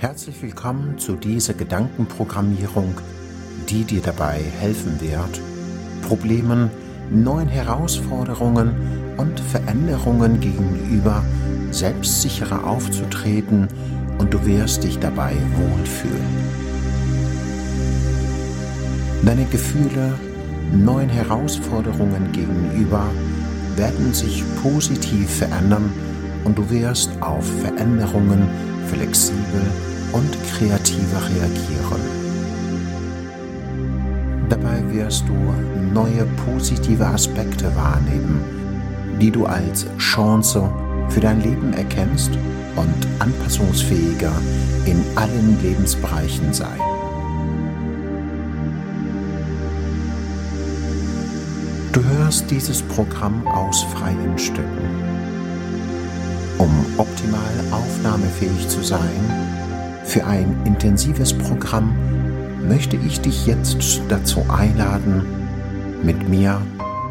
Herzlich willkommen zu dieser Gedankenprogrammierung, die dir dabei helfen wird, Problemen, neuen Herausforderungen und Veränderungen gegenüber selbstsicherer aufzutreten und du wirst dich dabei wohlfühlen. Deine Gefühle neuen Herausforderungen gegenüber werden sich positiv verändern und du wirst auf Veränderungen flexibel und kreativer reagieren. Dabei wirst du neue positive Aspekte wahrnehmen, die du als Chance für dein Leben erkennst und anpassungsfähiger in allen Lebensbereichen sein. Du hörst dieses Programm aus freien Stücken. Um optimal aufnahmefähig zu sein für ein intensives Programm, möchte ich dich jetzt dazu einladen, mit mir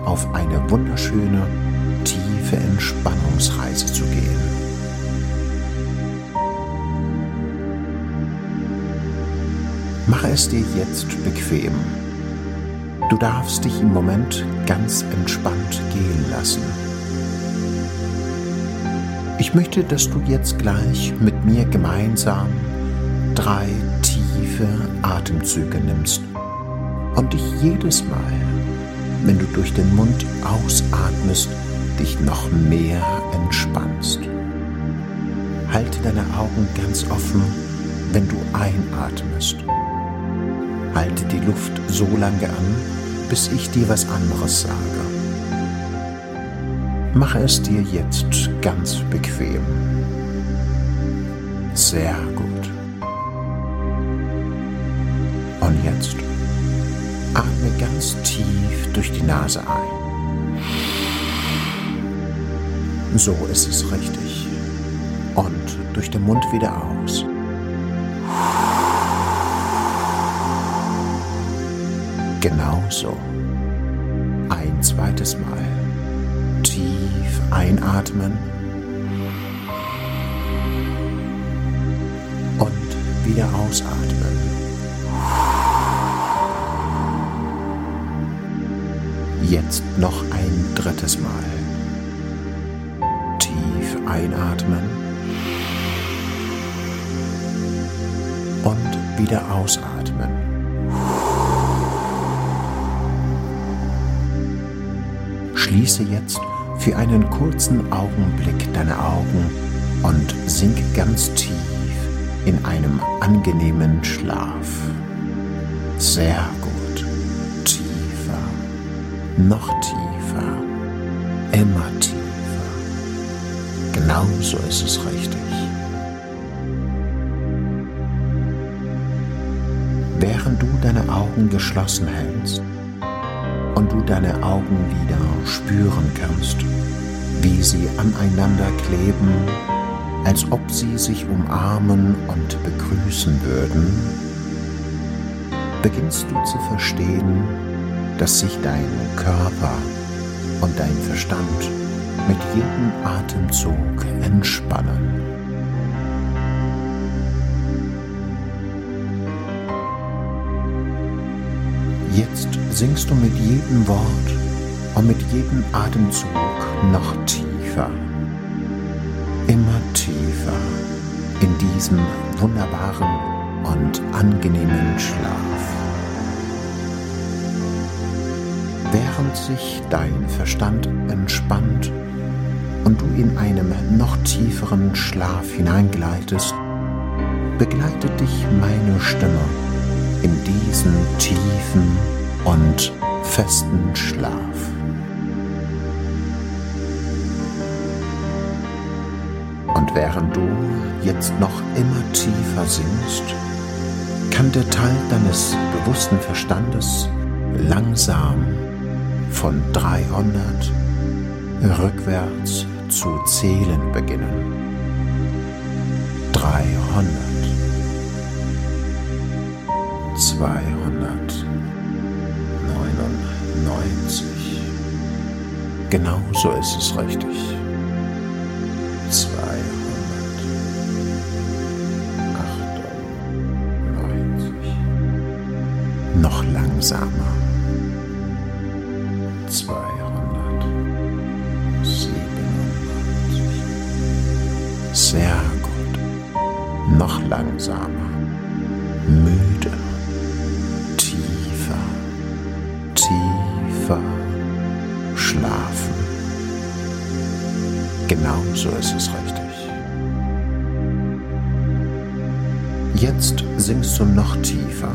auf eine wunderschöne, tiefe Entspannungsreise zu gehen. Mache es dir jetzt bequem Du darfst dich im Moment ganz entspannt gehen lassen. Ich möchte, dass du jetzt gleich mit mir gemeinsam drei tiefe Atemzüge nimmst und dich jedes Mal, wenn du durch den Mund ausatmest, dich noch mehr entspannst. Halte deine Augen ganz offen, wenn du einatmest. Halte die Luft so lange an, bis ich dir was anderes sage. Mache es dir jetzt ganz bequem. Sehr gut. Und jetzt atme ganz tief durch die Nase ein. So ist es richtig. Und durch den Mund wieder aus. Genauso. Ein zweites Mal. Einatmen. Und wieder ausatmen. Jetzt noch ein drittes Mal. Tief einatmen. Und wieder ausatmen. Schließe jetzt für einen kurzen Augenblick deine Augen und sink ganz tief in einem angenehmen Schlaf. Sehr gut. Tiefer. Noch tiefer. Immer tiefer. Genau so ist es richtig. Während du deine Augen geschlossen hältst, deine Augenlider spüren kannst, wie sie aneinander kleben, als ob sie sich umarmen und begrüßen würden, beginnst du zu verstehen, dass sich dein Körper und dein Verstand mit jedem Atemzug entspannen. Jetzt singst du mit jedem Wort und mit jedem Atemzug noch tiefer, immer tiefer in diesen wunderbaren und angenehmen Schlaf. Während sich dein Verstand entspannt und du in einem noch tieferen Schlaf hineingleitest, begleitet dich meine Stimme in diesen tiefen und festen Schlaf. Und während du jetzt noch immer tiefer sinkst, kann der Teil deines bewussten Verstandes langsam von 300 rückwärts zu zählen beginnen. 300 299. Genau so ist es richtig. 298. Noch langsamer. 297. Sehr gut. Noch langsamer. Tiefer. Schlafen. Genau so ist es richtig. Jetzt sinkst du noch tiefer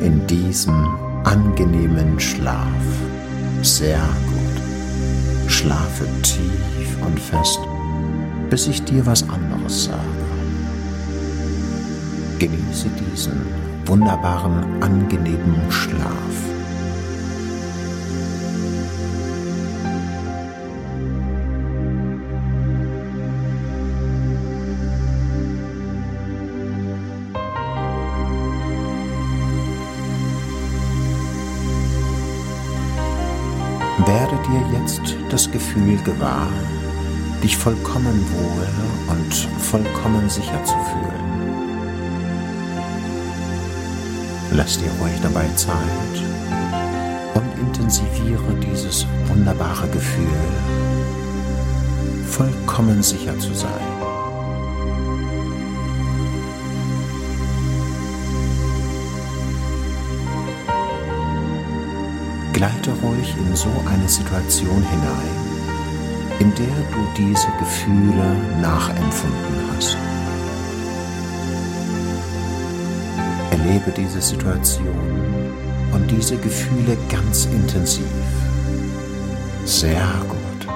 in diesem angenehmen Schlaf. Sehr gut. Schlafe tief und fest, bis ich dir was anderes sage. Genieße diesen wunderbaren, angenehmen gewahr, dich vollkommen wohl und vollkommen sicher zu fühlen. Lass dir ruhig dabei Zeit und intensiviere dieses wunderbare Gefühl, vollkommen sicher zu sein. Gleite ruhig in so eine Situation hinein, in der du diese Gefühle nachempfunden hast. Erlebe diese Situation und diese Gefühle ganz intensiv. Sehr gut.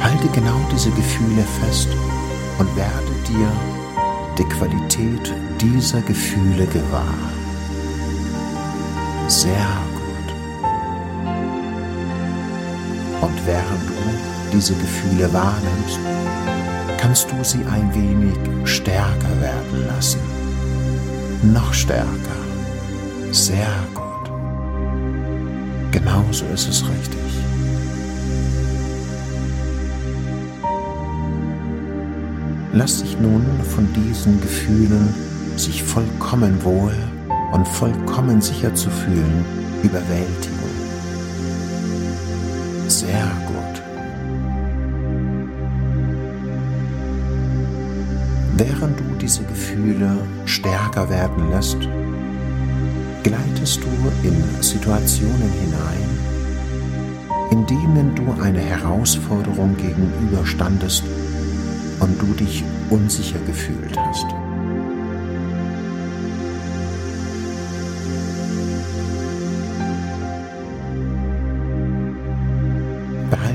Halte genau diese Gefühle fest und werde dir die Qualität dieser Gefühle gewahr. Sehr gut. Und während du diese Gefühle wahrnimmst, kannst du sie ein wenig stärker werden lassen. Noch stärker. Sehr gut. Genauso ist es richtig. Lass dich nun von diesen Gefühlen sich vollkommen wohl und vollkommen sicher zu fühlen, überwältigen. Sehr gut. Während du diese Gefühle stärker werden lässt, gleitest du in Situationen hinein, in denen du eine Herausforderung gegenüberstandest und du dich unsicher gefühlt hast.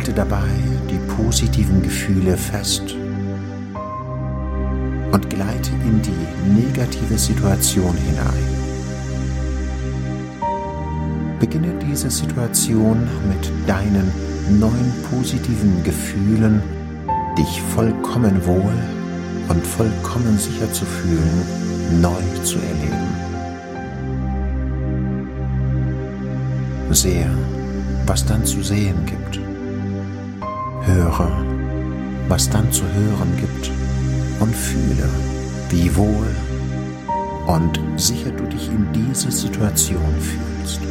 Behalte dabei die positiven Gefühle fest und gleite in die negative Situation hinein. Beginne diese Situation mit deinen neuen positiven Gefühlen, dich vollkommen wohl und vollkommen sicher zu fühlen, neu zu erleben. Sehe, was dann zu sehen gibt höre, was dann zu hören gibt und fühle, wie wohl und sicher du dich in dieser Situation fühlst.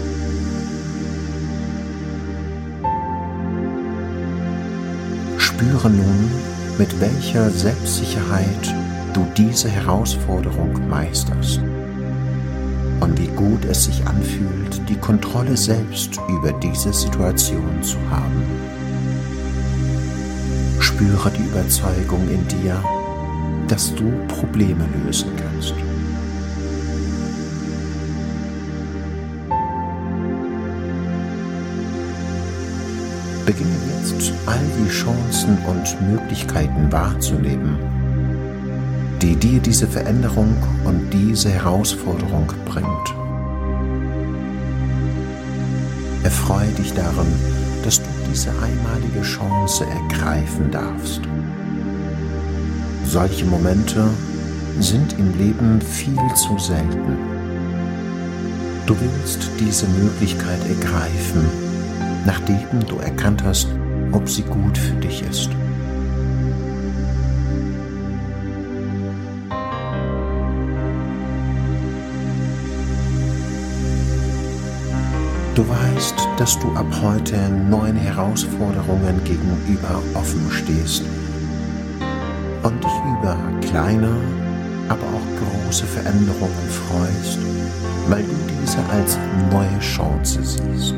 Spüre nun, mit welcher Selbstsicherheit du diese Herausforderung meisterst und wie gut es sich anfühlt, die Kontrolle selbst über diese Situation zu haben. Spüre die Überzeugung in dir, dass du Probleme lösen kannst. Beginne jetzt all die Chancen und Möglichkeiten wahrzunehmen, die dir diese Veränderung und diese Herausforderung bringt. Erfreue dich daran, dass du diese einmalige Chance ergreifen darfst. Solche Momente sind im Leben viel zu selten. Du willst diese Möglichkeit ergreifen, nachdem du erkannt hast, ob sie gut für dich ist. Du weißt, dass du ab heute neuen Herausforderungen gegenüber offen stehst und dich über kleine, aber auch große Veränderungen freust, weil du diese als neue Chance siehst.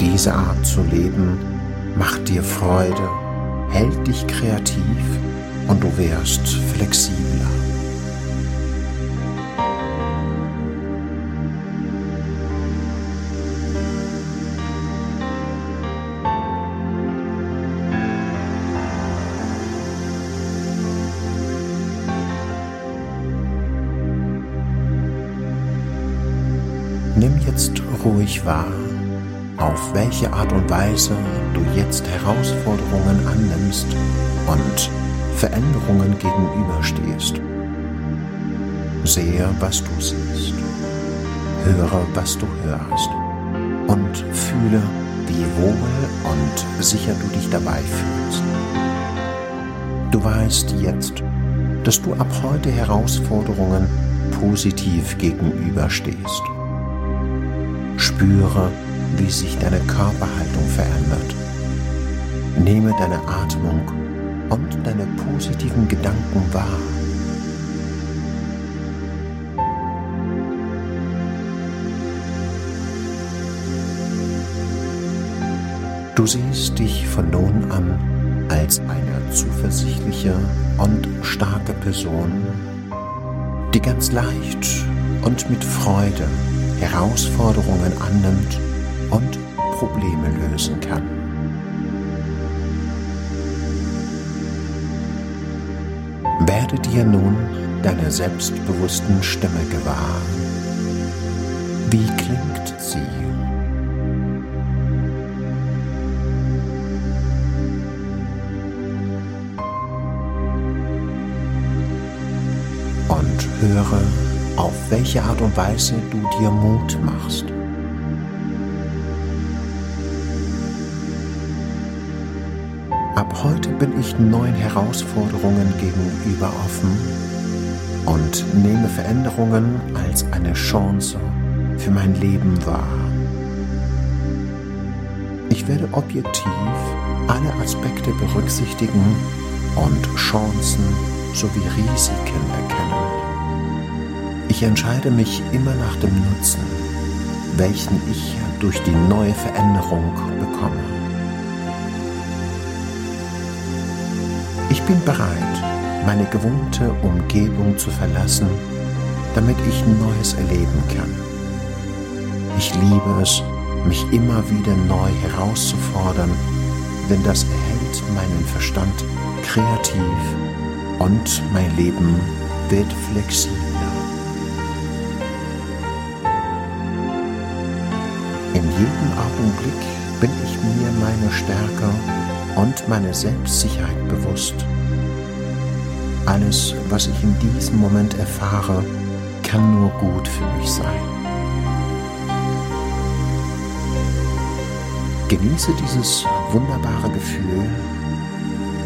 Diese Art zu leben macht dir Freude, hält dich kreativ und du wirst flexibler. Jetzt ruhig wahr, auf welche Art und Weise du jetzt Herausforderungen annimmst und Veränderungen gegenüberstehst. Sehe, was du siehst, höre, was du hörst und fühle, wie wohl und sicher du dich dabei fühlst. Du weißt jetzt, dass du ab heute Herausforderungen positiv gegenüberstehst. Spüre, wie sich deine Körperhaltung verändert. Nehme deine Atmung und deine positiven Gedanken wahr. Du siehst dich von nun an als eine zuversichtliche und starke Person, die ganz leicht und mit Freude Herausforderungen annimmt und Probleme lösen kann. Werde dir nun deiner selbstbewussten Stimme gewahr. Wie klingt sie? Und höre, auf welche Art und Weise du dir Mut machst. Ab heute bin ich neuen Herausforderungen gegenüber offen und nehme Veränderungen als eine Chance für mein Leben wahr. Ich werde objektiv alle Aspekte berücksichtigen und Chancen sowie Risiken erkennen. Ich entscheide mich immer nach dem Nutzen, welchen ich durch die neue Veränderung bekomme. Ich bin bereit, meine gewohnte Umgebung zu verlassen, damit ich Neues erleben kann. Ich liebe es, mich immer wieder neu herauszufordern, denn das erhält meinen Verstand kreativ und mein Leben wird flexibler. In jedem Augenblick bin ich mir meine Stärke und meine Selbstsicherheit bewusst. Alles, was ich in diesem Moment erfahre, kann nur gut für mich sein. Genieße dieses wunderbare Gefühl,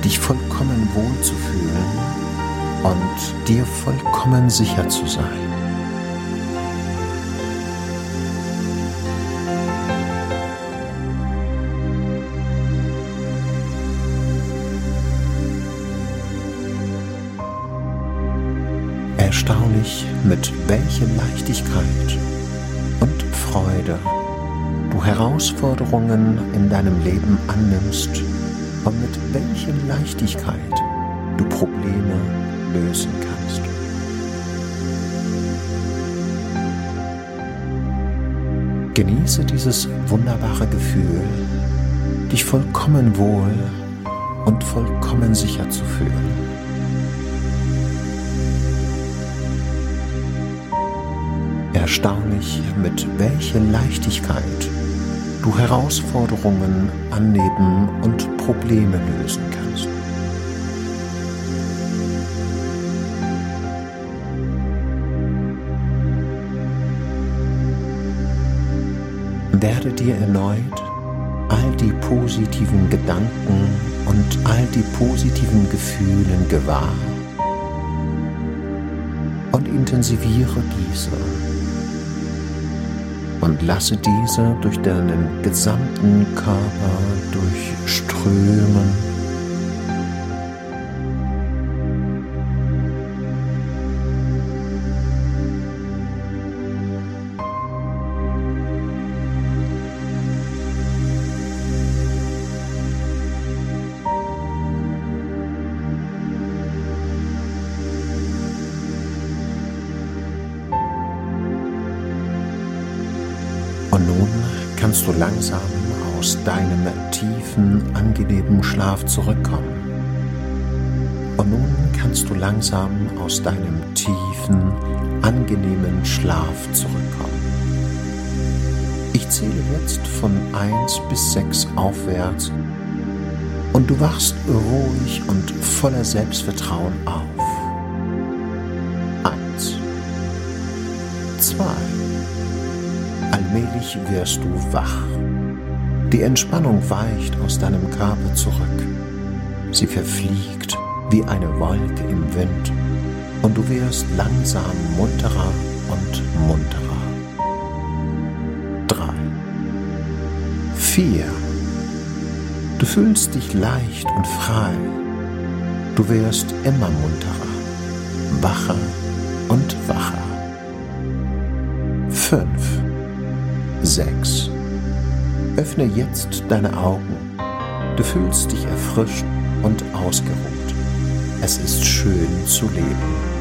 dich vollkommen wohl zu fühlen und dir vollkommen sicher zu sein. Erstaunlich, mit welcher Leichtigkeit und Freude du Herausforderungen in deinem Leben annimmst und mit welcher Leichtigkeit du Probleme lösen kannst. Genieße dieses wunderbare Gefühl, dich vollkommen wohl und vollkommen sicher zu fühlen. Erstaunlich, mit welcher Leichtigkeit du Herausforderungen annehmen und Probleme lösen kannst. Werde dir erneut all die positiven Gedanken und all die positiven Gefühlen gewahr und intensiviere diese und lasse diese durch deinen gesamten Körper durchströmen. Langsam aus deinem tiefen, angenehmen Schlaf zurückkommen. Und nun kannst du langsam aus deinem tiefen, angenehmen Schlaf zurückkommen. Ich zähle jetzt von 1 bis 6 aufwärts und du wachst ruhig und voller Selbstvertrauen auf. Allmählich wirst du wach. Die Entspannung weicht aus deinem Körper zurück. Sie verfliegt wie eine Wolke im Wind und du wirst langsam munterer und munterer. Drei, vier. Du fühlst dich leicht und frei. Du wirst immer munterer, wacher und wacher. Fünf. 6. Öffne jetzt deine Augen. Du fühlst dich erfrischt und ausgeruht. Es ist schön zu leben.